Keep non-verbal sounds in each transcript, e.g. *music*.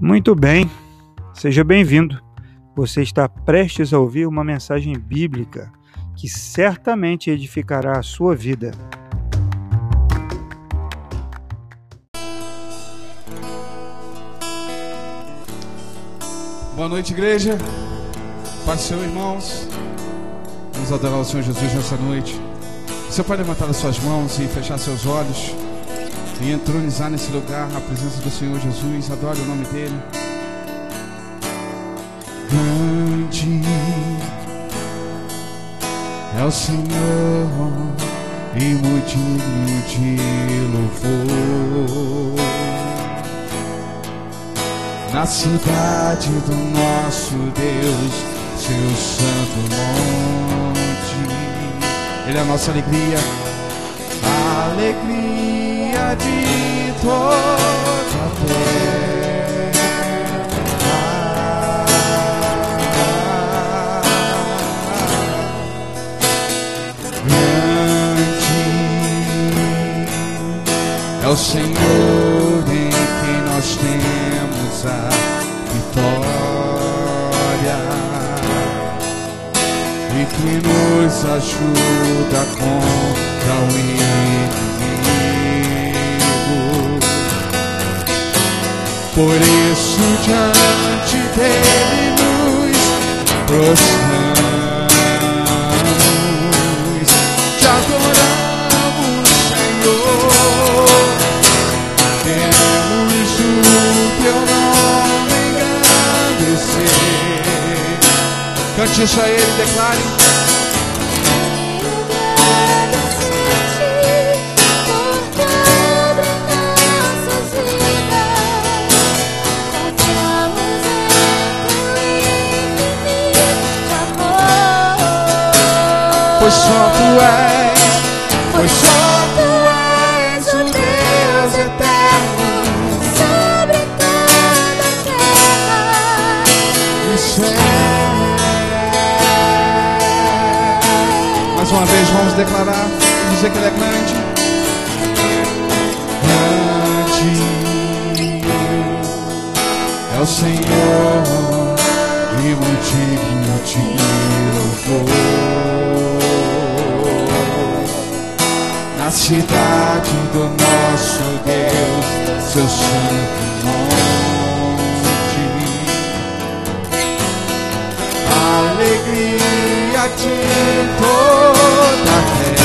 Muito bem, seja bem-vindo. Você está prestes a ouvir uma mensagem bíblica que certamente edificará a sua vida. Boa noite, igreja. Paz Senhor, irmãos. Vamos adorar o Senhor Jesus nessa noite. Você pode levantar as suas mãos e fechar seus olhos e entronizar nesse lugar a presença do Senhor Jesus. Adore o nome dele. Grande é o Senhor e muito de louvor. Na cidade do nosso Deus, seu santo monte. Ele é a nossa alegria, alegria de toda a terra. Grande é o Senhor em quem nós temos a vitória e que nos ajuda contra o inimigo. Por isso diante dele nos prostramos, te adoramos, Senhor. Queremos o teu nome engrandecer. Cante isso a ele, declare. Tu és, pois só tu és o Deus eterno. e céu. Mais uma vez vamos declarar e dizer que ele é grande. Grande é o Senhor Na cidade do nosso Deus, seu santo monte. Alegria de toda a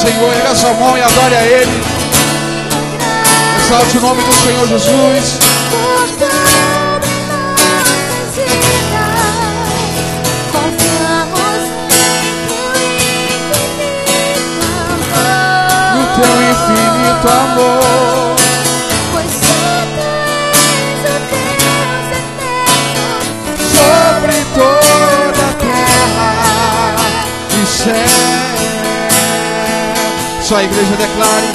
Senhor, erga sua mão e adore a Ele. Exalte o nome do Senhor Jesus. No teu infinito amor. Só a igreja declare: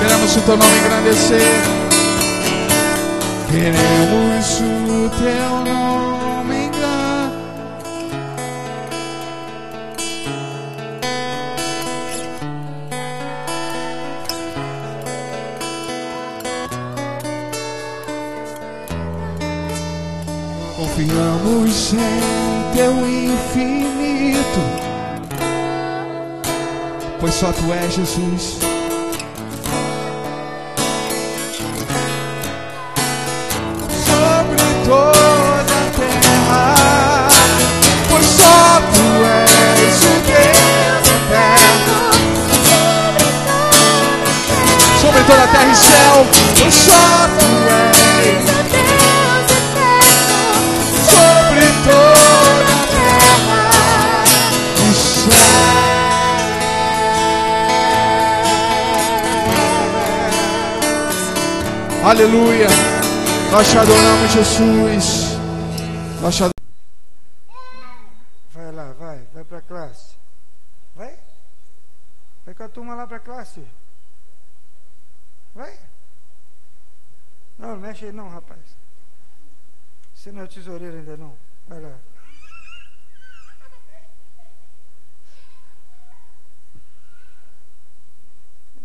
queremos o teu nome engrandecer. Queremos o teu nome engrandecer. Confiamos em teu infinito, pois só tu és Jesus. Sobre toda a terra, pois só tu és o Deus eterno. criou terra e céu, o só tu és Aleluia. Nós te adoramos, Jesus. Nós te adoramos. Vai lá, vai, vai para a classe. Vai. Vai com a turma lá para a classe. Vai. Não, mexe aí não, rapaz. Você não é tesoureiro ainda não. Vai lá.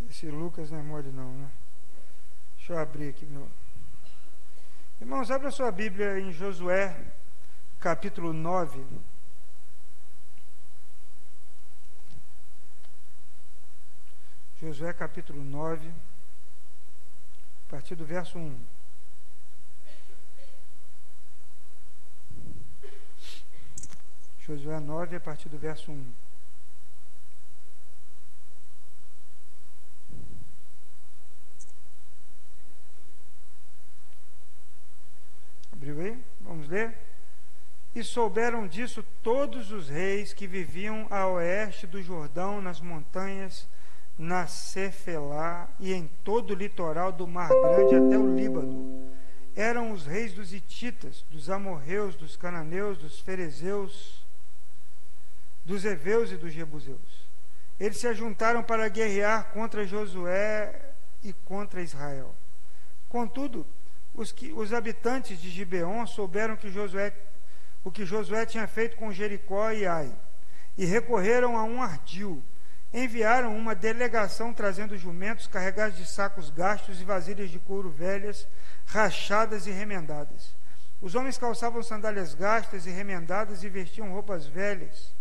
Esse Lucas não é mole não, né? Deixa eu abrir aqui meu. Irmãos, abra sua Bíblia em Josué, capítulo 9. Josué capítulo 9, a partir do verso 1. Josué 9, a partir do verso 1. Abriu aí? Vamos ler? E souberam disso todos os reis que viviam a oeste do Jordão, nas montanhas, na Cefelá e em todo o litoral do Mar Grande até o Líbano. Eram os reis dos Hititas, dos Amorreus, dos Cananeus, dos Ferezeus, dos Eveus e dos Jebuseus. Eles se ajuntaram para guerrear contra Josué e contra Israel. Contudo, os, que, os habitantes de Gibeon souberam que Josué, o que Josué tinha feito com Jericó e Ai, e recorreram a um ardil. Enviaram uma delegação trazendo jumentos carregados de sacos gastos e vasilhas de couro velhas, rachadas e remendadas. Os homens calçavam sandálias gastas e remendadas e vestiam roupas velhas.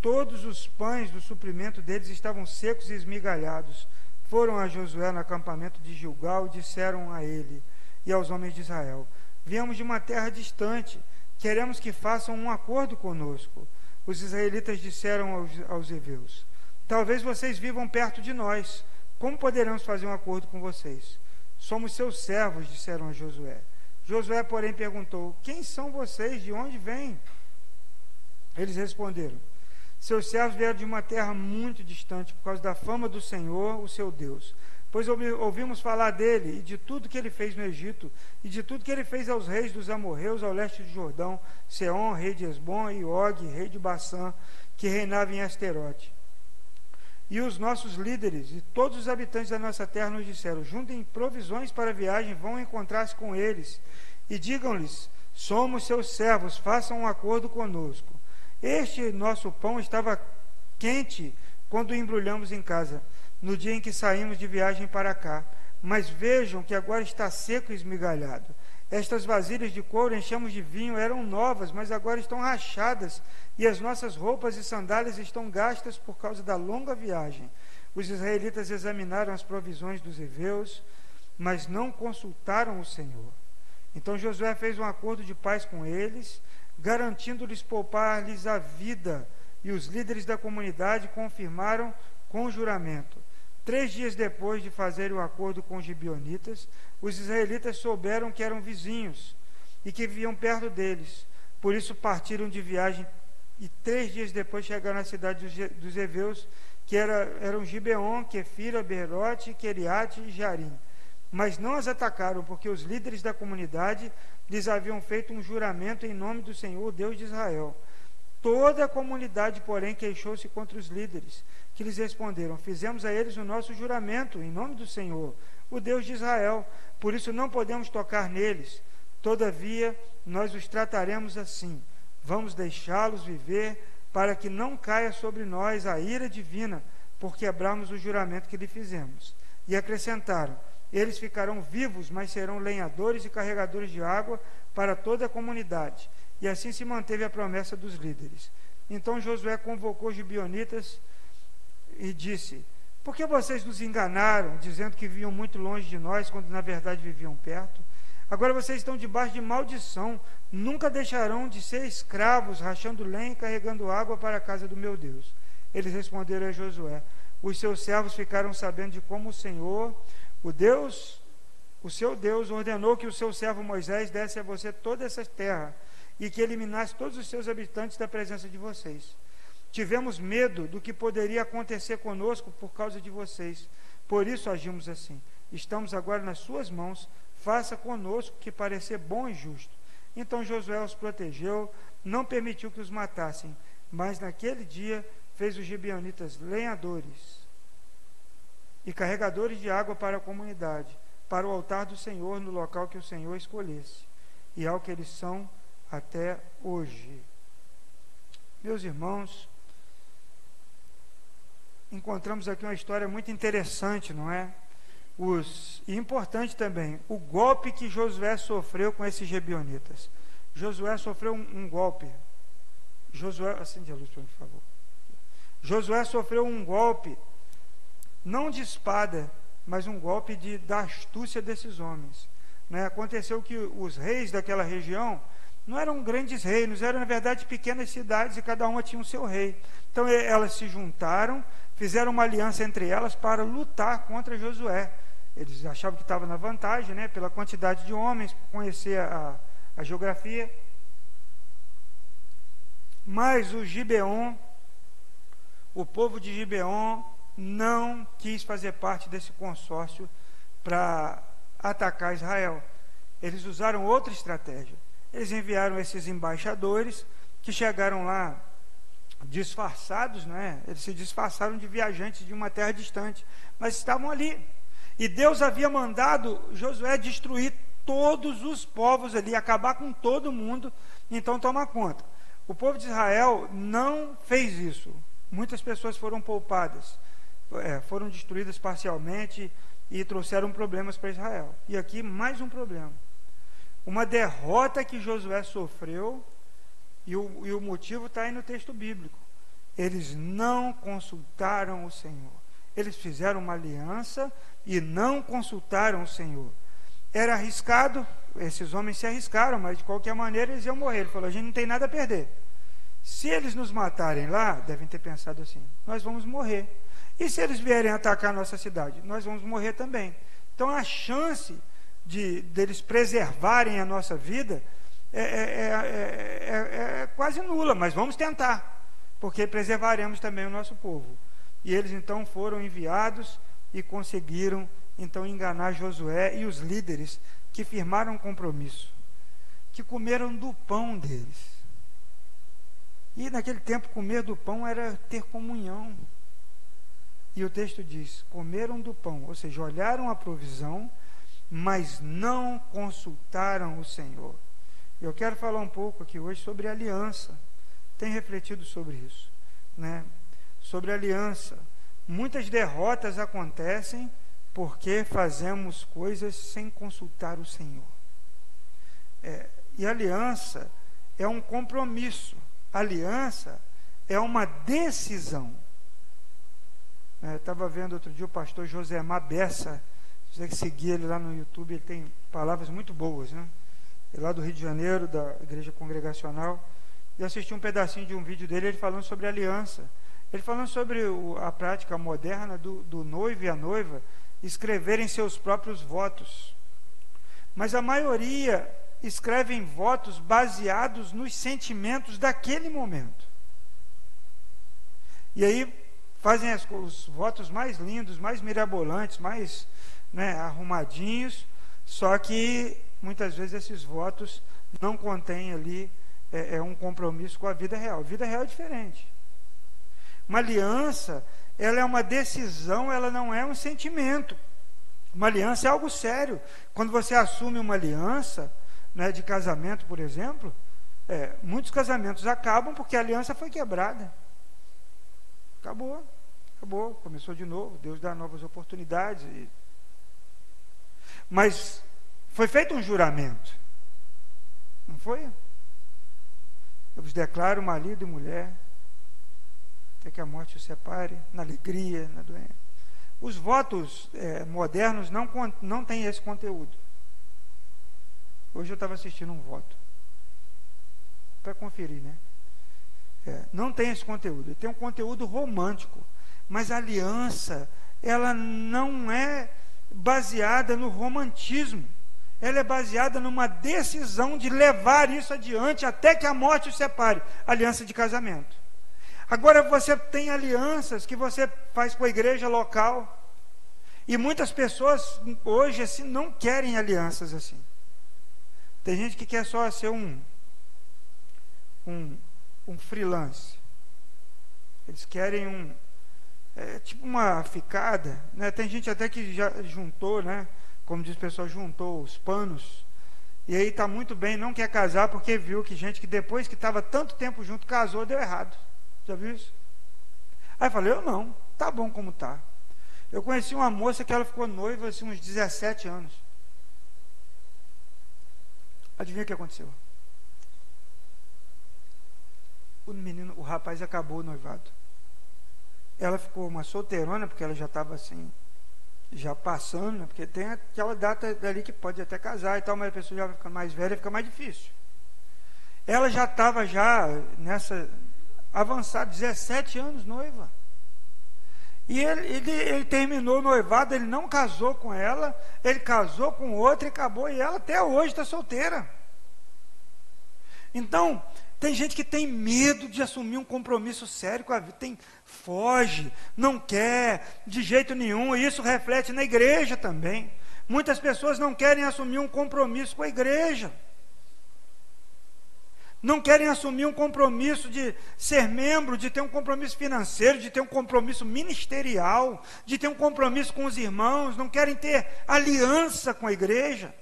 Todos os pães do suprimento deles estavam secos e esmigalhados. Foram a Josué no acampamento de Gilgal e disseram a ele: e aos homens de Israel: Viemos de uma terra distante, queremos que façam um acordo conosco. Os israelitas disseram aos, aos heveus: Talvez vocês vivam perto de nós. Como poderemos fazer um acordo com vocês? Somos seus servos, disseram a Josué. Josué, porém, perguntou: Quem são vocês? De onde vêm? Eles responderam: Seus servos vieram de uma terra muito distante por causa da fama do Senhor, o seu Deus. Pois ouvimos falar dele e de tudo que ele fez no Egito, e de tudo que ele fez aos reis dos amorreus ao leste do Jordão, Seom, rei de Esbom, e Og, rei de Bassã, que reinava em Asterote. E os nossos líderes e todos os habitantes da nossa terra nos disseram: juntem provisões para a viagem, vão encontrar-se com eles, e digam-lhes: somos seus servos, façam um acordo conosco. Este nosso pão estava quente quando o embrulhamos em casa no dia em que saímos de viagem para cá. Mas vejam que agora está seco e esmigalhado. Estas vasilhas de couro enchemos de vinho eram novas, mas agora estão rachadas, e as nossas roupas e sandálias estão gastas por causa da longa viagem. Os israelitas examinaram as provisões dos heveus, mas não consultaram o Senhor. Então Josué fez um acordo de paz com eles, garantindo-lhes poupar-lhes a vida, e os líderes da comunidade confirmaram com juramento Três dias depois de fazer o acordo com os gibionitas, os israelitas souberam que eram vizinhos e que viviam perto deles. Por isso partiram de viagem e três dias depois chegaram à cidade dos Eveus, que era, eram Gibeon, Kefira, Berote, Keriate e Jarim. Mas não as atacaram, porque os líderes da comunidade lhes haviam feito um juramento em nome do Senhor, Deus de Israel. Toda a comunidade, porém, queixou-se contra os líderes que lhes responderam: Fizemos a eles o nosso juramento em nome do Senhor, o Deus de Israel, por isso não podemos tocar neles. Todavia, nós os trataremos assim. Vamos deixá-los viver, para que não caia sobre nós a ira divina, por quebrarmos o juramento que lhe fizemos. E acrescentaram: Eles ficarão vivos, mas serão lenhadores e carregadores de água para toda a comunidade. E assim se manteve a promessa dos líderes. Então Josué convocou os gibionitas e disse: Por que vocês nos enganaram, dizendo que viviam muito longe de nós, quando na verdade viviam perto? Agora vocês estão debaixo de maldição, nunca deixarão de ser escravos, rachando lenha e carregando água para a casa do meu Deus. Eles responderam a Josué: Os seus servos ficaram sabendo de como o Senhor, O Deus, o seu Deus, ordenou que o seu servo Moisés desse a você toda essa terra e que eliminasse todos os seus habitantes da presença de vocês. Tivemos medo do que poderia acontecer conosco por causa de vocês. Por isso agimos assim. Estamos agora nas suas mãos. Faça conosco que parecer bom e justo. Então Josué os protegeu, não permitiu que os matassem, mas naquele dia fez os gibeonitas lenhadores e carregadores de água para a comunidade, para o altar do Senhor no local que o Senhor escolhesse, e ao que eles são até hoje. Meus irmãos, encontramos aqui uma história muito interessante, não é? Os, e importante também, o golpe que Josué sofreu com esses gebionitas. Josué sofreu um, um golpe. Josué, acende a luz por favor. Josué sofreu um golpe, não de espada, mas um golpe de, da astúcia desses homens. Né? Aconteceu que os reis daquela região não eram grandes reinos, eram na verdade pequenas cidades e cada uma tinha o seu rei. Então elas se juntaram, fizeram uma aliança entre elas para lutar contra Josué. Eles achavam que estava na vantagem, né, pela quantidade de homens, conhecer a, a geografia. Mas o Gibeon, o povo de Gibeon, não quis fazer parte desse consórcio para atacar Israel. Eles usaram outra estratégia. Eles enviaram esses embaixadores que chegaram lá disfarçados, né? Eles se disfarçaram de viajantes de uma terra distante, mas estavam ali. E Deus havia mandado Josué destruir todos os povos ali, acabar com todo mundo. Então toma conta. O povo de Israel não fez isso. Muitas pessoas foram poupadas, é, foram destruídas parcialmente e trouxeram problemas para Israel. E aqui mais um problema. Uma derrota que Josué sofreu e o, e o motivo está aí no texto bíblico. Eles não consultaram o Senhor. Eles fizeram uma aliança e não consultaram o Senhor. Era arriscado, esses homens se arriscaram, mas de qualquer maneira eles iam morrer. Ele falou: a gente não tem nada a perder. Se eles nos matarem lá, devem ter pensado assim: nós vamos morrer. E se eles vierem atacar a nossa cidade, nós vamos morrer também. Então a chance de deles preservarem a nossa vida é, é, é, é, quase nula, mas vamos tentar, porque preservaremos também o nosso povo. E eles então foram enviados e conseguiram então enganar Josué e os líderes que firmaram um compromisso, que comeram do pão deles. E naquele tempo comer do pão era ter comunhão. E o texto diz: comeram do pão, ou seja, olharam a provisão, mas não consultaram o Senhor. Eu quero falar um pouco aqui hoje sobre aliança. Tem refletido sobre isso, né? Sobre aliança. Muitas derrotas acontecem porque fazemos coisas sem consultar o Senhor. É, e aliança é um compromisso. Aliança é uma decisão. É, Estava vendo outro dia o pastor José Mabessa. Se você seguir ele lá no YouTube, ele tem palavras muito boas, né? Lá do Rio de Janeiro, da igreja congregacional, e assisti um pedacinho de um vídeo dele, ele falando sobre aliança. Ele falando sobre o, a prática moderna do, do noivo e a noiva escreverem seus próprios votos. Mas a maioria escrevem votos baseados nos sentimentos daquele momento. E aí fazem as, os votos mais lindos, mais mirabolantes, mais né, arrumadinhos, só que muitas vezes esses votos não contêm ali é, é um compromisso com a vida real. A vida real é diferente. Uma aliança, ela é uma decisão, ela não é um sentimento. Uma aliança é algo sério. Quando você assume uma aliança, né, de casamento, por exemplo, é, muitos casamentos acabam porque a aliança foi quebrada. Acabou, acabou, começou de novo. Deus dá novas oportunidades. Mas foi feito um juramento. Não foi? Eu vos declaro marido e mulher, até que a morte os separe, na alegria, na doença. Os votos é, modernos não, não têm esse conteúdo. Hoje eu estava assistindo um voto. Para conferir, né? É, não tem esse conteúdo. Tem um conteúdo romântico. Mas a aliança, ela não é baseada no romantismo. Ela é baseada numa decisão de levar isso adiante até que a morte os separe aliança de casamento. Agora você tem alianças que você faz com a igreja local. E muitas pessoas hoje assim não querem alianças assim. Tem gente que quer só ser um um, um freelance. Eles querem um é, tipo uma ficada, né? Tem gente até que já juntou, né? Como diz o pessoal, juntou os panos. E aí está muito bem, não quer casar porque viu que gente que depois que estava tanto tempo junto casou, deu errado. Já viu isso? Aí eu falei, eu não, tá bom como tá. Eu conheci uma moça que ela ficou noiva assim, uns 17 anos. Adivinha o que aconteceu? O menino, o rapaz acabou noivado. Ela ficou uma solteirona, porque ela já estava assim, já passando, né? porque tem aquela data dali que pode até casar e tal, mas a pessoa já vai mais velha, fica mais difícil. Ela já estava já nessa avançada, 17 anos noiva. E ele, ele, ele, terminou o noivado, ele não casou com ela, ele casou com outra e acabou, e ela até hoje está solteira. Então, tem gente que tem medo de assumir um compromisso sério com a vida, tem, foge, não quer, de jeito nenhum, e isso reflete na igreja também. Muitas pessoas não querem assumir um compromisso com a igreja. Não querem assumir um compromisso de ser membro, de ter um compromisso financeiro, de ter um compromisso ministerial, de ter um compromisso com os irmãos, não querem ter aliança com a igreja.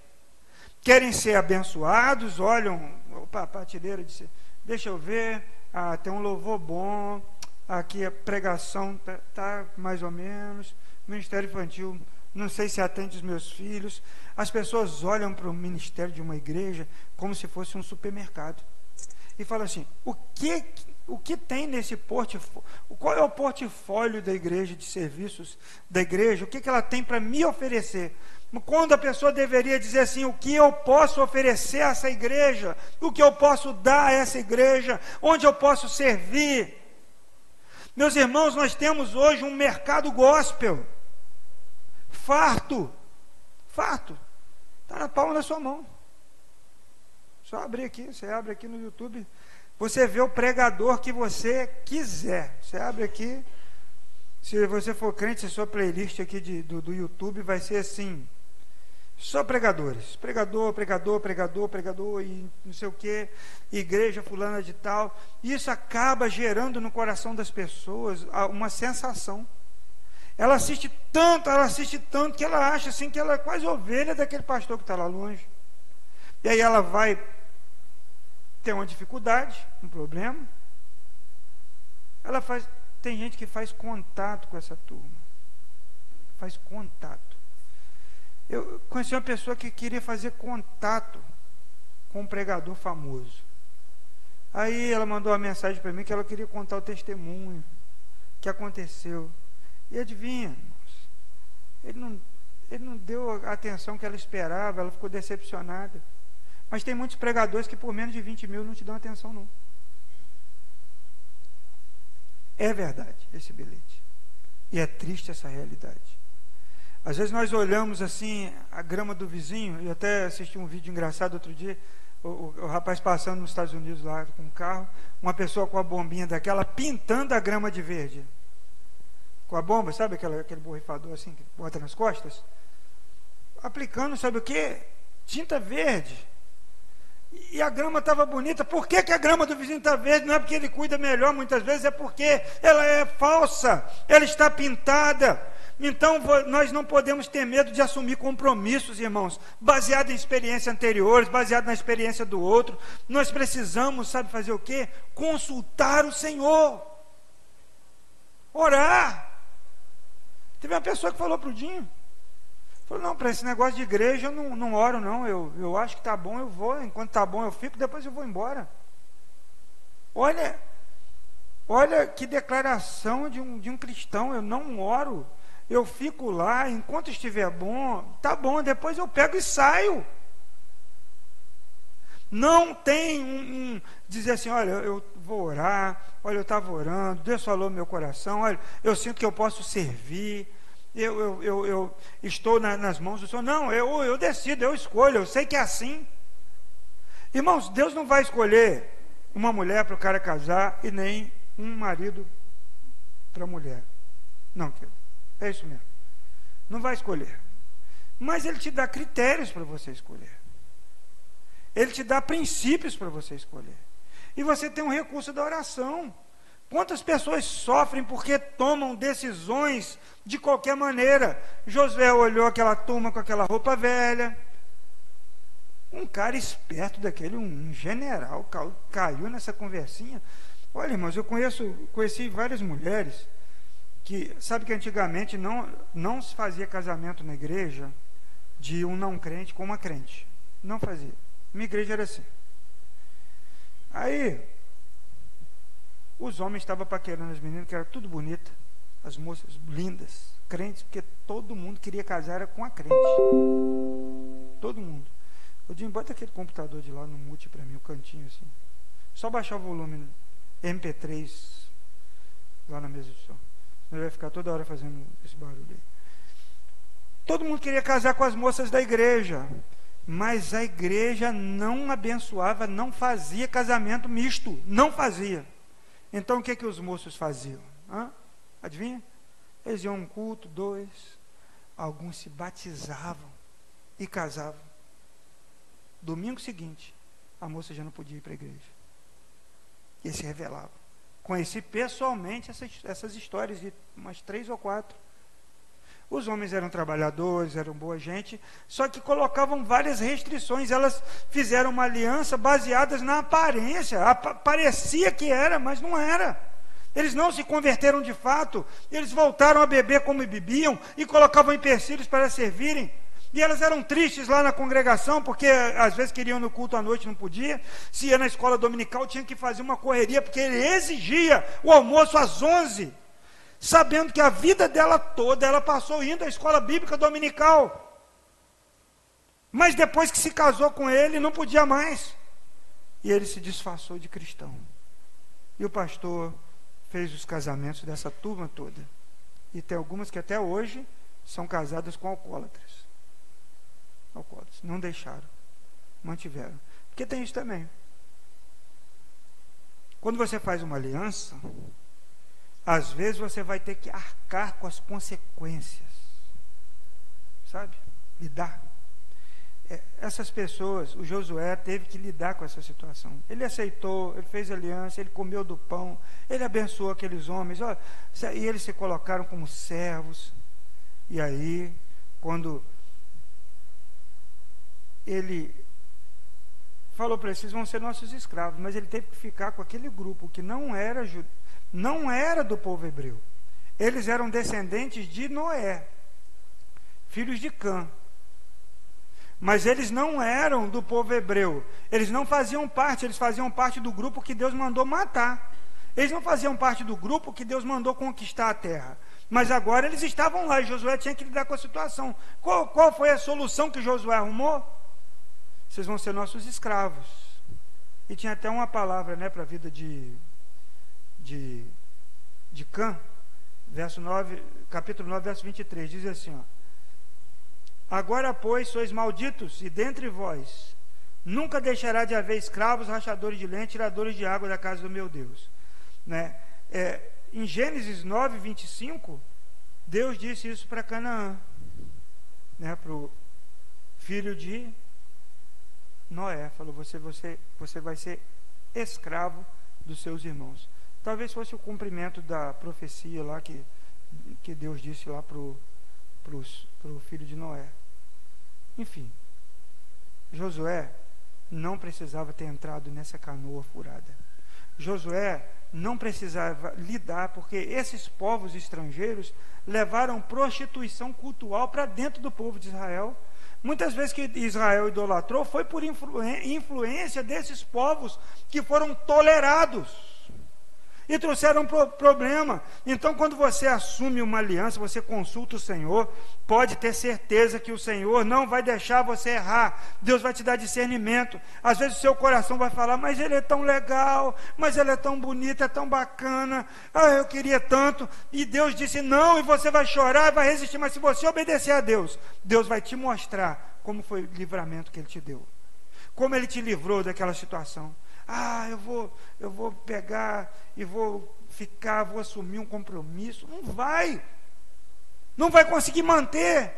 Querem ser abençoados, olham, opa, a prateleira disse, Deixa eu ver. Ah, tem um louvor bom. Aqui a pregação tá, tá mais ou menos. Ministério infantil, não sei se atende os meus filhos. As pessoas olham para o ministério de uma igreja como se fosse um supermercado. E falam assim: o que, o que tem nesse portfólio? Qual é o portfólio da igreja, de serviços da igreja? O que, que ela tem para me oferecer? Quando a pessoa deveria dizer assim: o que eu posso oferecer a essa igreja, o que eu posso dar a essa igreja, onde eu posso servir. Meus irmãos, nós temos hoje um mercado gospel, farto, farto, está na palma da sua mão. Só abrir aqui, você abre aqui no YouTube, você vê o pregador que você quiser. Você abre aqui, se você for crente, sua playlist aqui de, do, do YouTube vai ser assim: só pregadores. Pregador, pregador, pregador, pregador e não sei o que, igreja fulana de tal. Isso acaba gerando no coração das pessoas uma sensação. Ela assiste tanto, ela assiste tanto que ela acha assim que ela é quase ovelha daquele pastor que está lá longe. E aí ela vai ter uma dificuldade, um problema. Ela faz, tem gente que faz contato com essa turma. Faz contato. Eu conheci uma pessoa que queria fazer contato com um pregador famoso. Aí ela mandou uma mensagem para mim que ela queria contar o testemunho que aconteceu. E adivinha, ele não, ele não deu a atenção que ela esperava, ela ficou decepcionada. Mas tem muitos pregadores que por menos de 20 mil não te dão atenção, não. É verdade esse bilhete. E é triste essa realidade. Às vezes nós olhamos assim a grama do vizinho, e até assisti um vídeo engraçado outro dia, o, o, o, rapaz passando nos Estados Unidos lá com um carro, uma pessoa com a bombinha daquela pintando a grama de verde. Com a bomba, sabe aquela, aquele borrifador assim que bota nas costas? Aplicando, sabe o que? Tinta verde. E a grama estava bonita. Por que, que a grama do vizinho está verde? Não é porque ele cuida melhor, muitas vezes, é porque ela é falsa, ela está pintada. Então nós não podemos ter medo de assumir compromissos, irmãos, baseado em experiências anteriores, baseado na experiência do outro. Nós precisamos, sabe fazer o quê? Consultar o Senhor. Orar. Teve uma pessoa que falou para o Dinho. Falou, não, para esse negócio de igreja eu não, não oro, não. Eu, eu acho que está bom, eu vou. Enquanto está bom, eu fico, depois eu vou embora. Olha, olha que declaração de um, de um cristão. Eu não oro eu fico lá, enquanto estiver bom, tá bom, depois eu pego e saio. Não tem um, um dizer assim, olha, eu vou orar, olha, eu estava orando, Deus falou no meu coração, olha, eu sinto que eu posso servir, eu, eu, eu, eu estou na, nas mãos do Senhor. Não, eu, eu decido, eu escolho, eu sei que é assim. Irmãos, Deus não vai escolher uma mulher para o cara casar e nem um marido para a mulher. Não, querido. É isso mesmo. Não vai escolher. Mas Ele te dá critérios para você escolher. Ele te dá princípios para você escolher. E você tem um recurso da oração. Quantas pessoas sofrem porque tomam decisões de qualquer maneira? Josué olhou aquela turma com aquela roupa velha. Um cara esperto daquele, um general, caiu nessa conversinha. Olha, irmãos, eu conheço, conheci várias mulheres que, sabe que antigamente não, não se fazia casamento na igreja de um não crente com uma crente. Não fazia. Minha igreja era assim. Aí, os homens estavam paquerando as meninas, que era tudo bonita, as moças lindas, crentes, porque todo mundo queria casar com a crente. Todo mundo. Eu disse, bota aquele computador de lá no mute para mim, o cantinho assim. Só baixar o volume MP3 lá na mesa do som. Não vai ficar toda hora fazendo esse barulho aí. Todo mundo queria casar com as moças da igreja, mas a igreja não abençoava, não fazia casamento misto, não fazia. Então o que, que os moços faziam? Hã? Adivinha? Eles iam um culto, dois, alguns se batizavam e casavam. Domingo seguinte, a moça já não podia ir para a igreja. E se revelava. Conheci pessoalmente essas, essas histórias de umas três ou quatro. Os homens eram trabalhadores, eram boa gente, só que colocavam várias restrições. Elas fizeram uma aliança baseadas na aparência. parecia que era, mas não era. Eles não se converteram de fato. Eles voltaram a beber como bebiam e colocavam empecilhos para servirem. E elas eram tristes lá na congregação, porque às vezes queriam no culto à noite, não podia. Se ia na escola dominical, tinha que fazer uma correria, porque ele exigia o almoço às 11 sabendo que a vida dela toda ela passou indo à escola bíblica dominical. Mas depois que se casou com ele, não podia mais. E ele se disfarçou de cristão. E o pastor fez os casamentos dessa turma toda. E tem algumas que até hoje são casadas com alcoólatras. Alcoólatras. Não deixaram. Mantiveram. Porque tem isso também. Quando você faz uma aliança, às vezes você vai ter que arcar com as consequências. Sabe? Lidar. É, essas pessoas, o Josué teve que lidar com essa situação. Ele aceitou, ele fez aliança, ele comeu do pão, ele abençoou aqueles homens, ó, e eles se colocaram como servos. E aí, quando ele falou para eles, vocês vão ser nossos escravos, mas ele teve que ficar com aquele grupo que não era não era do povo hebreu. Eles eram descendentes de Noé, filhos de Cã. Mas eles não eram do povo hebreu. Eles não faziam parte, eles faziam parte do grupo que Deus mandou matar. Eles não faziam parte do grupo que Deus mandou conquistar a terra. Mas agora eles estavam lá e Josué tinha que lidar com a situação. Qual, qual foi a solução que Josué arrumou? Vocês vão ser nossos escravos. E tinha até uma palavra né, para a vida de de, de Cã, verso 9, capítulo 9, verso 23, diz assim: ó, Agora, pois, sois malditos, e dentre vós nunca deixará de haver escravos, rachadores de lente, tiradores de água da casa do meu Deus. Né? É, em Gênesis 9, 25, Deus disse isso para Canaã, né, para o filho de Noé. Falou: você, você, você vai ser escravo dos seus irmãos. Talvez fosse o cumprimento da profecia lá que, que Deus disse lá para o filho de Noé. Enfim, Josué não precisava ter entrado nessa canoa furada. Josué não precisava lidar, porque esses povos estrangeiros levaram prostituição cultural para dentro do povo de Israel. Muitas vezes que Israel idolatrou foi por influência desses povos que foram tolerados. E trouxeram pro problema. Então, quando você assume uma aliança, você consulta o Senhor, pode ter certeza que o Senhor não vai deixar você errar. Deus vai te dar discernimento. Às vezes o seu coração vai falar: "Mas ele é tão legal, mas ele é tão bonito, é tão bacana. Ah, eu queria tanto". E Deus disse: "Não", e você vai chorar, vai resistir, mas se você obedecer a Deus, Deus vai te mostrar como foi o livramento que ele te deu. Como ele te livrou daquela situação. Ah, eu vou, eu vou pegar e vou ficar, vou assumir um compromisso. Não vai. Não vai conseguir manter.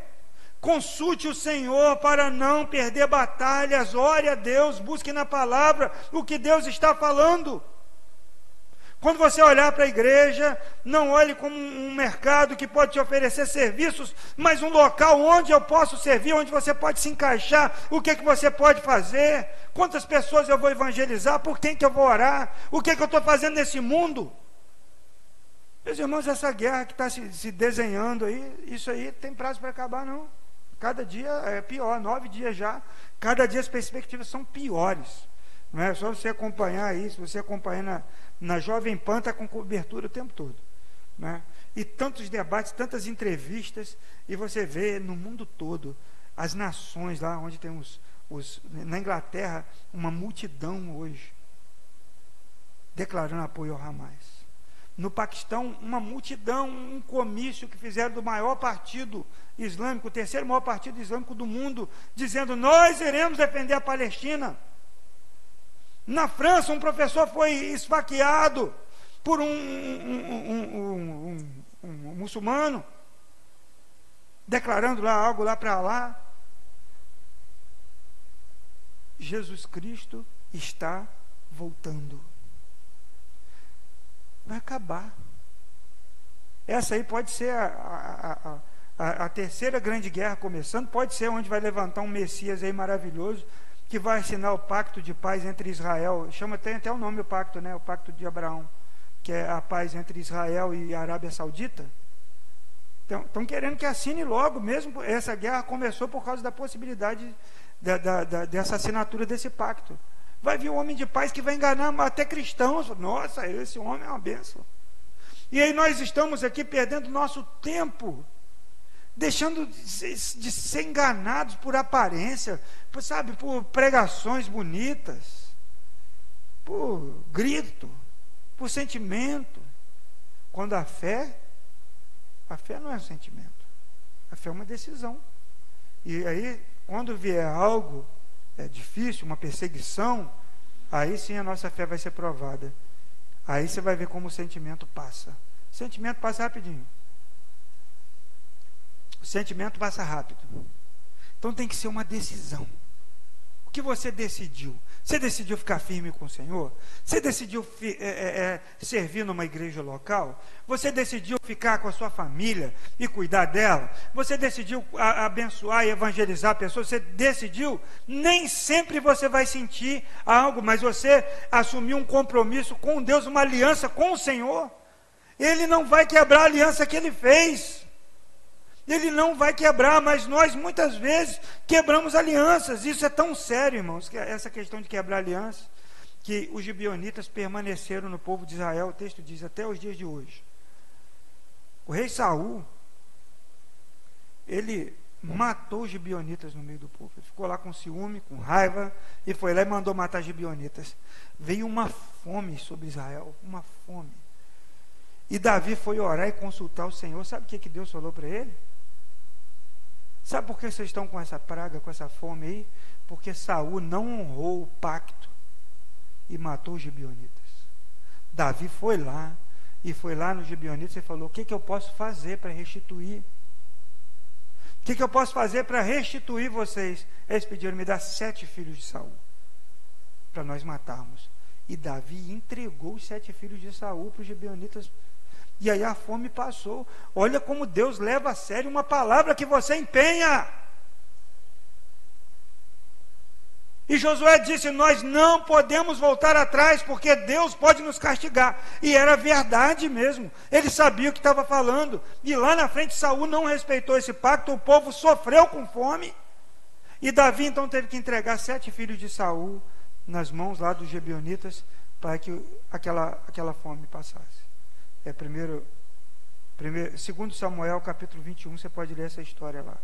Consulte o Senhor para não perder batalhas. Ore a Deus, busque na palavra o que Deus está falando. Quando você olhar para a igreja, não olhe como um mercado que pode te oferecer serviços, mas um local onde eu posso servir, onde você pode se encaixar, o que, que você pode fazer, quantas pessoas eu vou evangelizar, por quem que eu vou orar, o que, que eu estou fazendo nesse mundo. Meus irmãos, essa guerra que está se, se desenhando aí, isso aí tem prazo para acabar, não. Cada dia é pior, nove dias já, cada dia as perspectivas são piores. Não é só você acompanhar isso, você acompanhar na, na Jovem Pan está com cobertura o tempo todo. Né? E tantos debates, tantas entrevistas, e você vê no mundo todo as nações lá onde tem os, os na Inglaterra, uma multidão hoje declarando apoio ao Hamas. No Paquistão, uma multidão, um comício que fizeram do maior partido islâmico, o terceiro maior partido islâmico do mundo, dizendo: Nós iremos defender a Palestina. Na França, um professor foi esfaqueado por um, um, um, um muçulmano, declarando lá algo lá para lá. Jesus Cristo está voltando. Vai acabar. Essa aí pode ser a, a, a, a, terceira grande guerra começando, pode ser onde vai levantar um Messias aí maravilhoso, que vai assinar o pacto de paz entre Israel, chama tem até o nome o pacto, né? O pacto de Abraão, que é a paz entre Israel e Arábia Saudita. Estão querendo que assine logo, mesmo essa guerra começou por causa da possibilidade da, da, da, dessa assinatura desse pacto. Vai vir um homem de paz que vai enganar até cristãos. Nossa, esse homem é uma benção. E aí nós estamos aqui perdendo nosso tempo deixando de ser enganados por aparência, por, sabe, por pregações bonitas, por grito, por sentimento. Quando a fé, a fé não é um sentimento, a fé é uma decisão. E aí, quando vier algo é difícil, uma perseguição, aí sim a nossa fé vai ser provada. Aí você vai ver como o sentimento passa. O sentimento passa rapidinho. O sentimento passa rápido. Então tem que ser uma decisão. O que você decidiu? Você decidiu ficar firme com o Senhor? Você decidiu é, é, é, servir numa igreja local? Você decidiu ficar com a sua família e cuidar dela? Você decidiu abençoar e evangelizar pessoas? Você decidiu? Nem sempre você vai sentir algo, mas você assumiu um compromisso com Deus, uma aliança com o Senhor. Ele não vai quebrar a aliança que ele fez ele não vai quebrar, mas nós muitas vezes quebramos alianças. Isso é tão sério, irmãos, que essa questão de quebrar aliança, que os gibionitas permaneceram no povo de Israel, o texto diz, até os dias de hoje. O rei Saul, ele matou os gibionitas no meio do povo. Ele ficou lá com ciúme, com raiva, e foi lá e mandou matar os gibionitas. Veio uma fome sobre Israel, uma fome. E Davi foi orar e consultar o Senhor. Sabe o que, que Deus falou para ele? Sabe por que vocês estão com essa praga, com essa fome aí? Porque Saul não honrou o pacto e matou os gibionitas. Davi foi lá e foi lá nos gibionitas e falou: O que, que eu posso fazer para restituir? O que, que eu posso fazer para restituir vocês? Eles pediram: Me dá sete filhos de Saul para nós matarmos. E Davi entregou os sete filhos de Saul para os gibionitas e aí a fome passou. Olha como Deus leva a sério uma palavra que você empenha. E Josué disse: Nós não podemos voltar atrás, porque Deus pode nos castigar. E era verdade mesmo. Ele sabia o que estava falando. E lá na frente, Saul não respeitou esse pacto, o povo sofreu com fome. E Davi então teve que entregar sete filhos de Saul nas mãos lá dos Gebionitas para que aquela, aquela fome passasse. É primeiro, primeiro, segundo Samuel, capítulo 21, você pode ler essa história lá.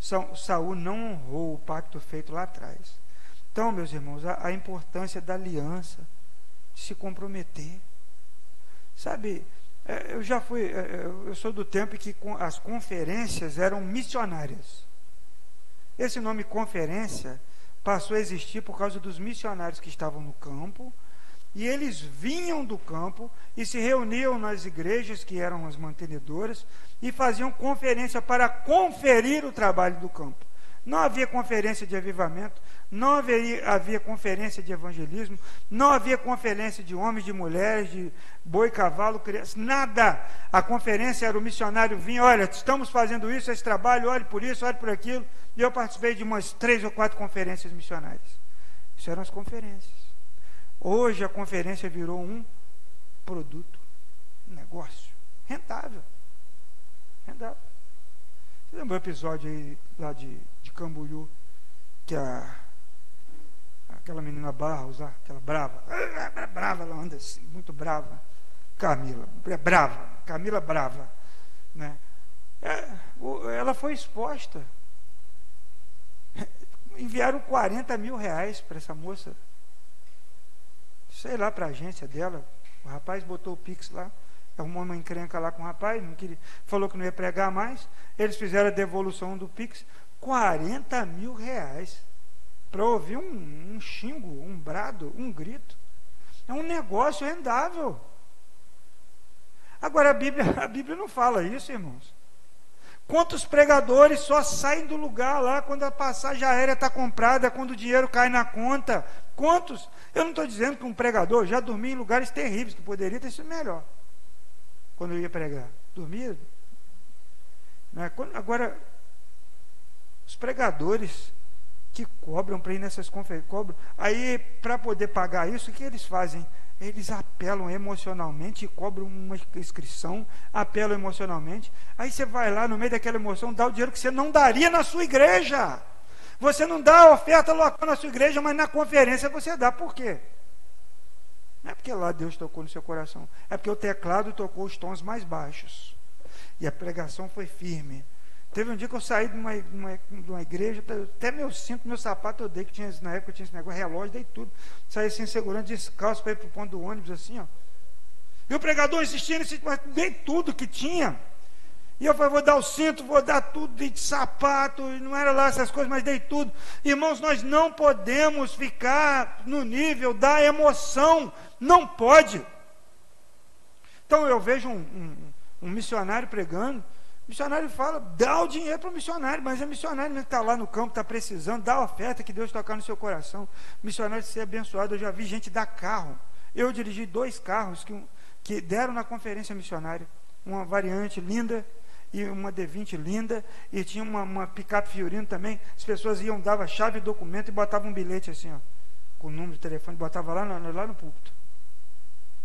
Saul não honrou o pacto feito lá atrás. Então, meus irmãos, a, a importância da aliança, de se comprometer. Sabe, é, eu já fui, é, é, eu sou do tempo em que as conferências eram missionárias. Esse nome conferência passou a existir por causa dos missionários que estavam no campo, e eles vinham do campo e se reuniam nas igrejas que eram as mantenedoras e faziam conferência para conferir o trabalho do campo. Não havia conferência de avivamento, não havia, havia conferência de evangelismo, não havia conferência de homens, de mulheres, de boi, cavalo, crianças, nada. A conferência era o missionário vinha, olha, estamos fazendo isso, esse trabalho, olhe por isso, olhe por aquilo. E eu participei de umas três ou quatro conferências missionárias. Isso eram as conferências. Hoje a conferência virou um produto, um negócio rentável. Rentável. Você lembra o episódio aí lá de, de Camboriú, que a aquela menina Barros lá, aquela brava, brava, ela anda assim, muito brava. Camila, é brava, Camila brava. Né? É, ela foi exposta. Enviaram 40 mil reais para essa moça. Sei lá, para a agência dela. O rapaz botou o Pix lá, arrumou uma encrenca lá com o rapaz, não queria, falou que não ia pregar mais. Eles fizeram a devolução do Pix. 40 mil reais para ouvir um, um xingo, um brado, um grito. É um negócio rendável. Agora a Bíblia, *laughs* a Bíblia não fala isso, irmãos. Quantos pregadores só saem do lugar lá quando a passagem aérea está comprada, quando o dinheiro cai na conta? Quantos? Eu não estou dizendo que um pregador já dormia em lugares terríveis, que poderia ter sido melhor quando eu ia pregar. Dormia. Né? Agora, os pregadores que cobram para ir nessas conferências. Cobram. Aí, para poder pagar isso, o que eles fazem? Eles apelam emocionalmente e cobram uma inscrição, apelam emocionalmente. Aí você vai lá no meio daquela emoção, dá o dinheiro que você não daria na sua igreja. Você não dá a oferta local na sua igreja, mas na conferência você dá. Por quê? Não é porque lá Deus tocou no seu coração. É porque o teclado tocou os tons mais baixos. E a pregação foi firme. Teve um dia que eu saí de uma, uma, de uma igreja, até meu cinto, meu sapato eu dei, que tinha, na época tinha esse negócio, relógio, dei tudo. Saí assim, segurando descalço para ir para o ponto do ônibus, assim, ó. E o pregador insistindo, insistindo, mas dei tudo que tinha. E eu falei, vou dar o cinto, vou dar tudo de sapato, não era lá essas coisas, mas dei tudo. Irmãos, nós não podemos ficar no nível da emoção, não pode. Então eu vejo um, um, um missionário pregando, o missionário fala, dá o dinheiro para o missionário, mas é missionário mesmo que está lá no campo, está precisando, dá a oferta que Deus tocar no seu coração. O missionário ser abençoado. Eu já vi gente dar carro. Eu dirigi dois carros que, que deram na conferência missionária. Uma variante linda e uma D20 linda, e tinha uma, uma picape Fiorino também. As pessoas iam, davam chave e documento e botavam um bilhete assim, ó, com o número de telefone, botava lá no, lá no púlpito.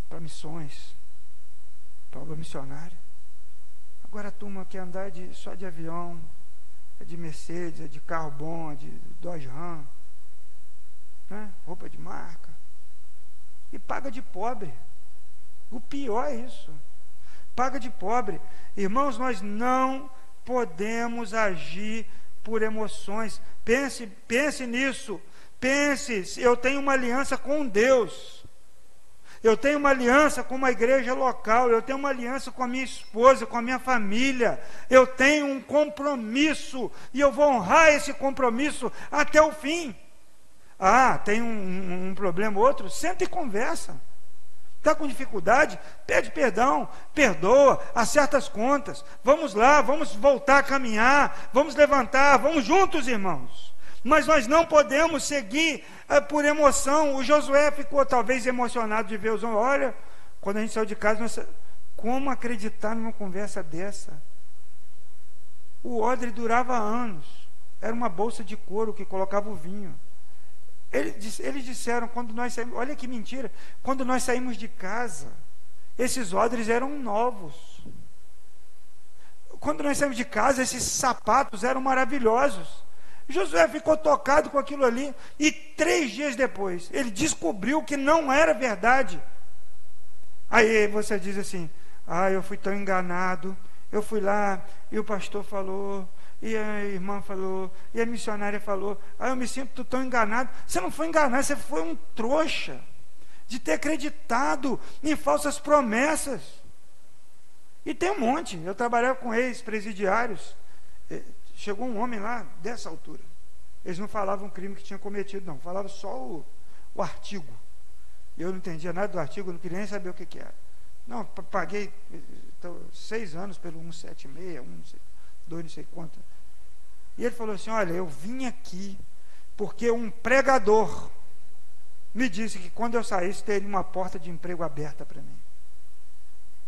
Para missões, para obra missionária. Agora a turma quer andar de, só de avião, é de Mercedes, é de carro bom, é de Dodge Ram, né? roupa de marca. E paga de pobre. O pior é isso. Paga de pobre. Irmãos, nós não podemos agir por emoções. Pense, pense nisso. Pense, eu tenho uma aliança com Deus. Eu tenho uma aliança com uma igreja local, eu tenho uma aliança com a minha esposa, com a minha família. Eu tenho um compromisso e eu vou honrar esse compromisso até o fim. Ah, tem um, um problema ou outro? Senta e conversa. Está com dificuldade? Pede perdão, perdoa, acerta as contas. Vamos lá, vamos voltar a caminhar, vamos levantar, vamos juntos, irmãos. Mas nós não podemos seguir é, por emoção. O Josué ficou talvez emocionado de ver os homens. Olha, quando a gente saiu de casa, nós, como acreditar numa conversa dessa? O odre durava anos. Era uma bolsa de couro que colocava o vinho. Eles, eles disseram, quando nós saímos, olha que mentira, quando nós saímos de casa, esses odres eram novos. Quando nós saímos de casa, esses sapatos eram maravilhosos. Josué ficou tocado com aquilo ali. E três dias depois, ele descobriu que não era verdade. Aí você diz assim: Ah, eu fui tão enganado. Eu fui lá e o pastor falou, e a irmã falou, e a missionária falou. Aí eu me sinto tão enganado. Você não foi enganado, você foi um trouxa de ter acreditado em falsas promessas. E tem um monte. Eu trabalhava com ex-presidiários. Chegou um homem lá dessa altura. Eles não falavam o crime que tinha cometido, não. Falavam só o, o artigo. Eu não entendia nada do artigo, não queria nem saber o que, que era. Não, paguei então, seis anos pelo 176, 1, não sei quanto. E ele falou assim: Olha, eu vim aqui porque um pregador me disse que quando eu saísse teria uma porta de emprego aberta para mim.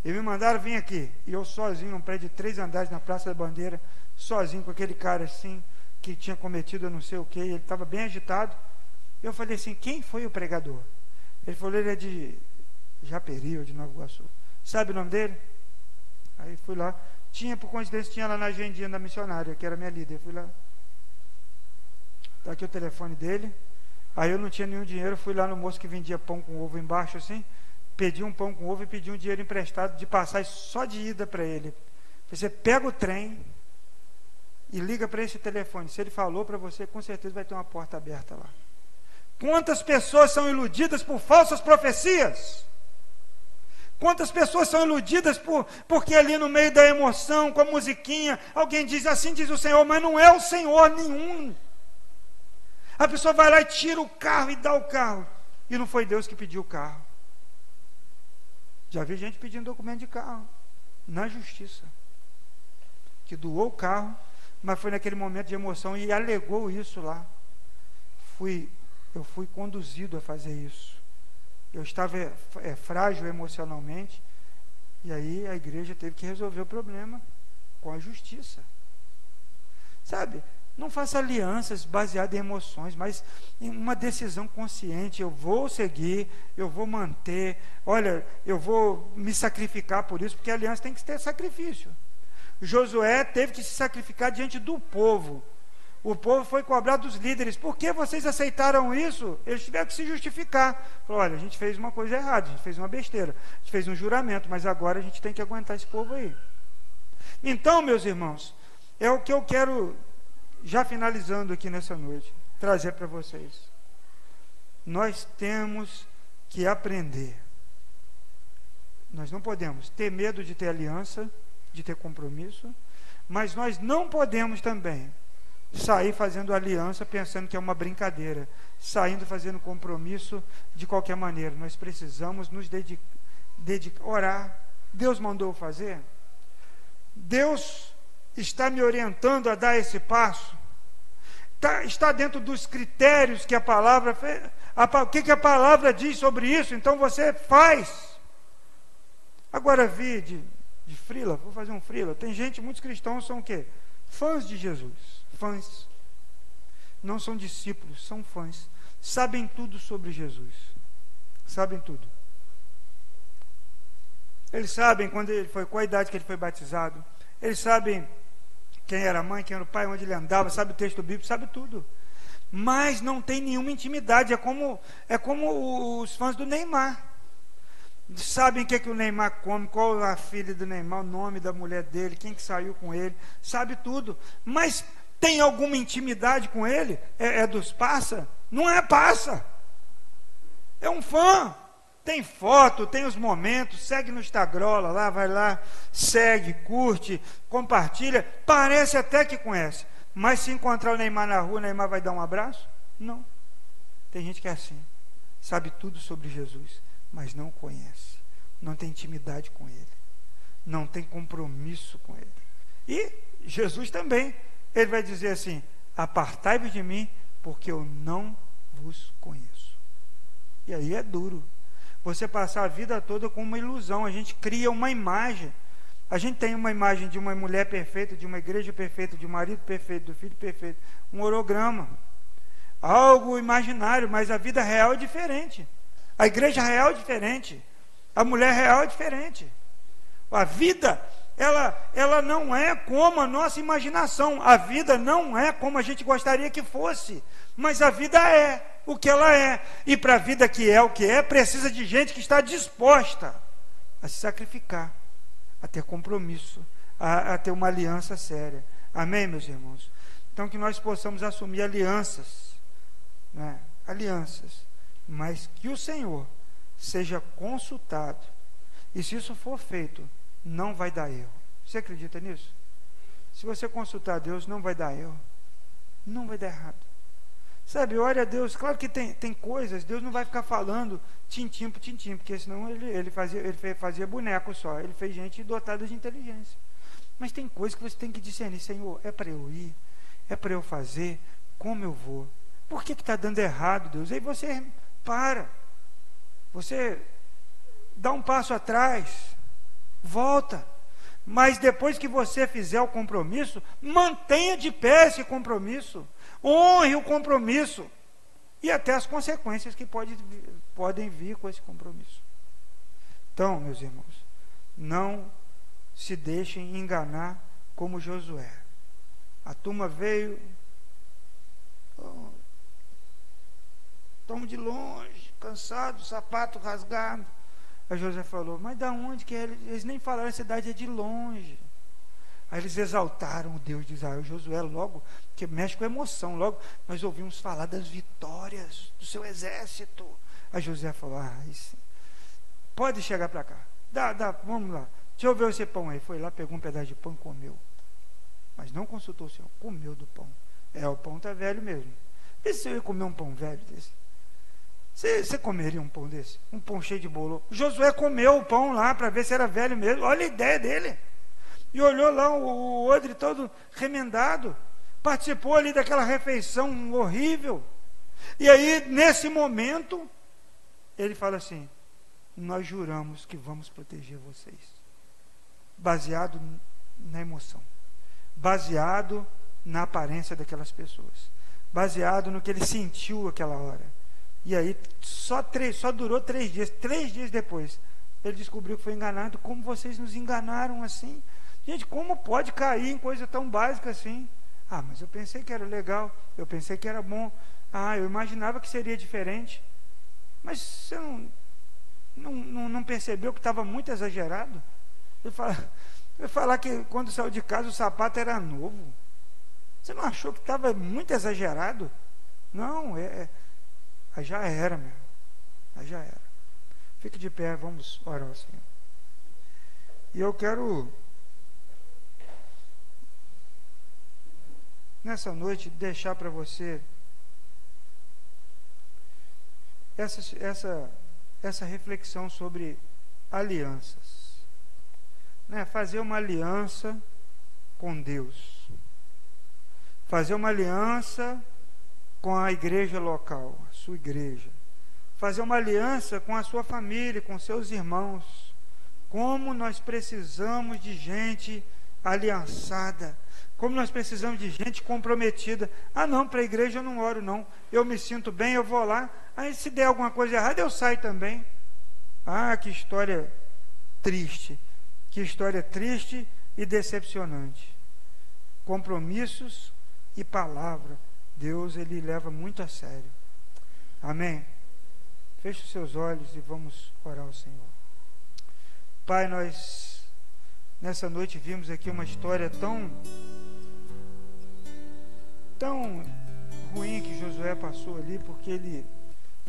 E me mandaram vir aqui. E eu sozinho, num prédio de três andares na Praça da Bandeira, sozinho com aquele cara assim, que tinha cometido não sei o que, ele estava bem agitado. Eu falei assim: quem foi o pregador? Ele falou: ele é de Japeri ou de Nova Iguaçu. Sabe o nome dele? Aí fui lá. Tinha, por coincidência, tinha lá na agendinha da missionária, que era minha líder. Fui lá. Está aqui o telefone dele. Aí eu não tinha nenhum dinheiro, fui lá no moço que vendia pão com ovo embaixo, assim, pedi um pão com ovo e pedi um dinheiro emprestado de passagem só de ida para ele. Você pega o trem e liga para esse telefone. Se ele falou para você, com certeza vai ter uma porta aberta lá. Quantas pessoas são iludidas por falsas profecias? Quantas pessoas são iludidas por, porque ali no meio da emoção, com a musiquinha, alguém diz assim diz o Senhor, mas não é o Senhor nenhum. A pessoa vai lá e tira o carro e dá o carro. E não foi Deus que pediu o carro. Já vi gente pedindo documento de carro na justiça. Que doou o carro, mas foi naquele momento de emoção e alegou isso lá. Fui, eu fui conduzido a fazer isso. Eu estava é, frágil emocionalmente, e aí a igreja teve que resolver o problema com a justiça. Sabe? Não faça alianças baseadas em emoções, mas em uma decisão consciente. Eu vou seguir, eu vou manter. Olha, eu vou me sacrificar por isso, porque a aliança tem que ter sacrifício. Josué teve que se sacrificar diante do povo. O povo foi cobrar dos líderes: por que vocês aceitaram isso? Eles tiveram que se justificar. Olha, a gente fez uma coisa errada, a gente fez uma besteira, a gente fez um juramento, mas agora a gente tem que aguentar esse povo aí. Então, meus irmãos, é o que eu quero já finalizando aqui nessa noite, trazer para vocês. Nós temos que aprender. Nós não podemos ter medo de ter aliança, de ter compromisso, mas nós não podemos também sair fazendo aliança pensando que é uma brincadeira, saindo fazendo compromisso de qualquer maneira. Nós precisamos nos dedicar, dedicar orar. Deus mandou fazer. Deus está me orientando a dar esse passo? Está, está dentro dos critérios que a palavra o que, que a palavra diz sobre isso? Então você faz. Agora vi de, de frila, vou fazer um frila. Tem gente, muitos cristãos são o quê? Fãs de Jesus. Fãs. Não são discípulos, são fãs. Sabem tudo sobre Jesus. Sabem tudo. Eles sabem quando ele foi, qual a idade que ele foi batizado. Eles sabem quem era mãe, quem era o pai, onde ele andava, sabe o texto bíblico, sabe tudo. Mas não tem nenhuma intimidade. É como, é como os fãs do Neymar. Sabem o que, é que o Neymar come, qual a filha do Neymar, o nome da mulher dele, quem que saiu com ele, sabe tudo. Mas tem alguma intimidade com ele? É, é dos passa? Não é passa. É um fã. Tem foto, tem os momentos, segue no Instagram lá, vai lá, segue, curte, compartilha. Parece até que conhece. Mas se encontrar o Neymar na rua, o Neymar vai dar um abraço? Não. Tem gente que é assim. Sabe tudo sobre Jesus, mas não conhece. Não tem intimidade com ele. Não tem compromisso com ele. E Jesus também. Ele vai dizer assim: Apartai-vos de mim, porque eu não vos conheço. E aí é duro você passar a vida toda com uma ilusão. A gente cria uma imagem. A gente tem uma imagem de uma mulher perfeita, de uma igreja perfeita, de um marido perfeito, do filho perfeito, um orograma. Algo imaginário, mas a vida real é diferente. A igreja real é diferente. A mulher real é diferente. A vida ela, ela não é como a nossa imaginação. A vida não é como a gente gostaria que fosse. Mas a vida é o que ela é. E para a vida que é o que é, precisa de gente que está disposta a se sacrificar, a ter compromisso, a, a ter uma aliança séria. Amém, meus irmãos? Então, que nós possamos assumir alianças, né? alianças, mas que o Senhor seja consultado. E se isso for feito, não vai dar erro. Você acredita nisso? Se você consultar Deus, não vai dar erro. Não vai dar errado. Sabe, ore a Deus. Claro que tem, tem coisas, Deus não vai ficar falando tintim por tintim, porque senão ele, ele, fazia, ele fazia boneco só. Ele fez gente dotada de inteligência. Mas tem coisas que você tem que discernir, Senhor, é para eu ir, é para eu fazer, como eu vou? Por que está dando errado, Deus? Aí você para, você dá um passo atrás, volta. Mas depois que você fizer o compromisso, mantenha de pé esse compromisso, honre o compromisso e até as consequências que pode, podem vir com esse compromisso. Então, meus irmãos, não se deixem enganar como Josué. A turma veio, estamos de longe, cansado, sapato rasgado. Aí José falou, mas da onde que é? Eles nem falaram, a cidade é de longe. Aí eles exaltaram o Deus de Israel. Josué logo, que mexe com emoção, logo nós ouvimos falar das vitórias do seu exército. Aí José falou, ah, isso, pode chegar para cá. Dá, dá, vamos lá. Deixa eu ver esse pão aí. Foi lá, pegou um pedaço de pão e comeu. Mas não consultou o Senhor, comeu do pão. É, o pão está velho mesmo. E se eu ia comer um pão velho desse? Você, você comeria um pão desse? Um pão cheio de bolo? Josué comeu o pão lá para ver se era velho mesmo. Olha a ideia dele. E olhou lá o, o odre todo remendado. Participou ali daquela refeição horrível. E aí, nesse momento, ele fala assim: Nós juramos que vamos proteger vocês. Baseado na emoção. Baseado na aparência daquelas pessoas. Baseado no que ele sentiu aquela hora. E aí, só, três, só durou três dias. Três dias depois, ele descobriu que foi enganado. Como vocês nos enganaram assim? Gente, como pode cair em coisa tão básica assim? Ah, mas eu pensei que era legal, eu pensei que era bom. Ah, eu imaginava que seria diferente. Mas você não, não, não, percebeu que estava muito exagerado? Eu falar, *laughs* falar que quando saiu de casa o sapato era novo. Você não achou que estava muito exagerado? Não, é, é já era. Aí já era. Fique de pé, vamos orar ao Senhor. E eu quero nessa noite deixar para você essa, essa, essa reflexão sobre alianças. Né? Fazer uma aliança com Deus. Fazer uma aliança com a igreja local, a sua igreja. Fazer uma aliança com a sua família, com seus irmãos. Como nós precisamos de gente aliançada como nós precisamos de gente comprometida. Ah, não, para a igreja eu não oro, não. Eu me sinto bem, eu vou lá. Aí se der alguma coisa errada, eu saio também. Ah, que história triste. Que história triste e decepcionante. Compromissos e palavra. Deus, ele leva muito a sério. Amém? Feche os seus olhos e vamos orar ao Senhor. Pai, nós nessa noite vimos aqui uma história tão tão ruim que Josué passou ali, porque ele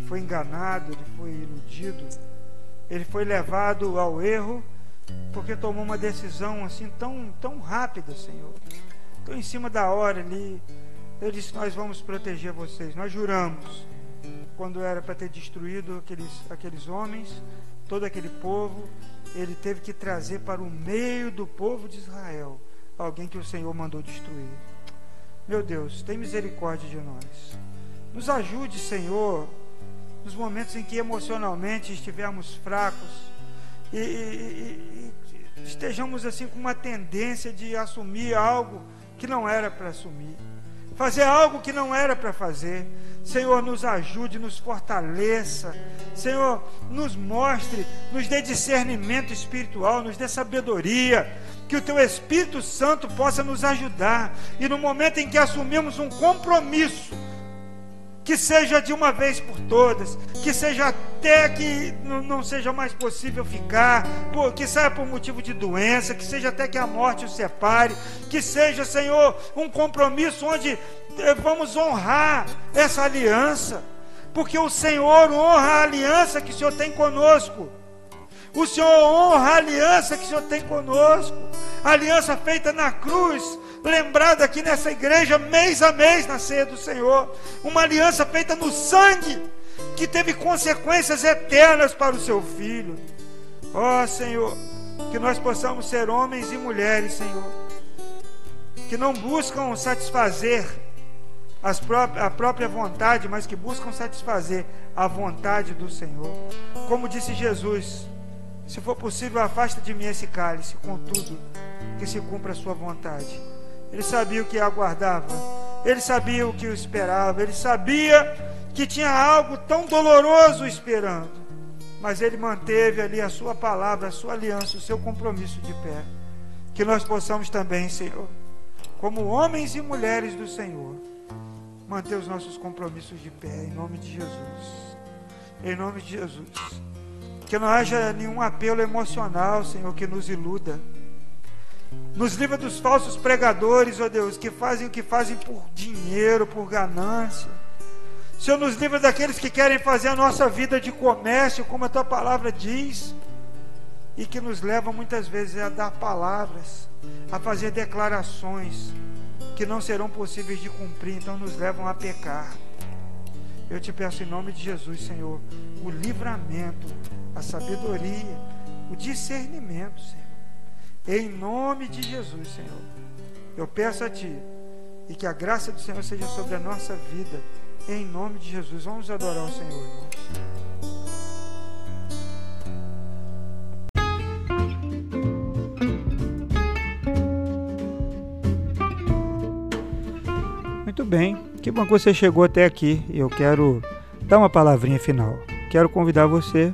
foi enganado, ele foi iludido, ele foi levado ao erro, porque tomou uma decisão assim tão, tão rápida, Senhor. Estou em cima da hora ali. Eu disse: Nós vamos proteger vocês. Nós juramos, quando era para ter destruído aqueles, aqueles homens, todo aquele povo, ele teve que trazer para o meio do povo de Israel alguém que o Senhor mandou destruir. Meu Deus, tem misericórdia de nós. Nos ajude, Senhor, nos momentos em que emocionalmente estivermos fracos e, e, e estejamos assim com uma tendência de assumir algo que não era para assumir. Fazer algo que não era para fazer. Senhor, nos ajude, nos fortaleça. Senhor, nos mostre, nos dê discernimento espiritual, nos dê sabedoria. Que o Teu Espírito Santo possa nos ajudar. E no momento em que assumimos um compromisso, que seja de uma vez por todas, que seja até que não seja mais possível ficar, que saia por motivo de doença, que seja até que a morte o separe, que seja, Senhor, um compromisso onde eh, vamos honrar essa aliança, porque o Senhor honra a aliança que o Senhor tem conosco. O Senhor honra a aliança que o Senhor tem conosco, a aliança feita na cruz, lembrada aqui nessa igreja mês a mês na ceia do Senhor, uma aliança feita no sangue, que teve consequências eternas para o seu filho. Ó oh, Senhor, que nós possamos ser homens e mulheres, Senhor, que não buscam satisfazer a própria vontade, mas que buscam satisfazer a vontade do Senhor. Como disse Jesus, se for possível, afasta de mim esse cálice, contudo, que se cumpra a sua vontade. Ele sabia o que aguardava, ele sabia o que o esperava, ele sabia que tinha algo tão doloroso esperando, mas ele manteve ali a sua palavra, a sua aliança, o seu compromisso de pé. Que nós possamos também, Senhor, como homens e mulheres do Senhor, manter os nossos compromissos de pé, em nome de Jesus. Em nome de Jesus. Que não haja nenhum apelo emocional, Senhor, que nos iluda nos livra dos falsos pregadores, ó oh Deus, que fazem o que fazem por dinheiro, por ganância. Senhor, nos livra daqueles que querem fazer a nossa vida de comércio, como a tua palavra diz, e que nos levam muitas vezes a dar palavras, a fazer declarações que não serão possíveis de cumprir, então nos levam a pecar. Eu te peço em nome de Jesus, Senhor, o livramento, a sabedoria, o discernimento, Senhor em nome de Jesus, Senhor. Eu peço a Ti e que a graça do Senhor seja sobre a nossa vida. Em nome de Jesus. Vamos adorar o Senhor, irmãos. Muito bem, que bom que você chegou até aqui. Eu quero dar uma palavrinha final. Quero convidar você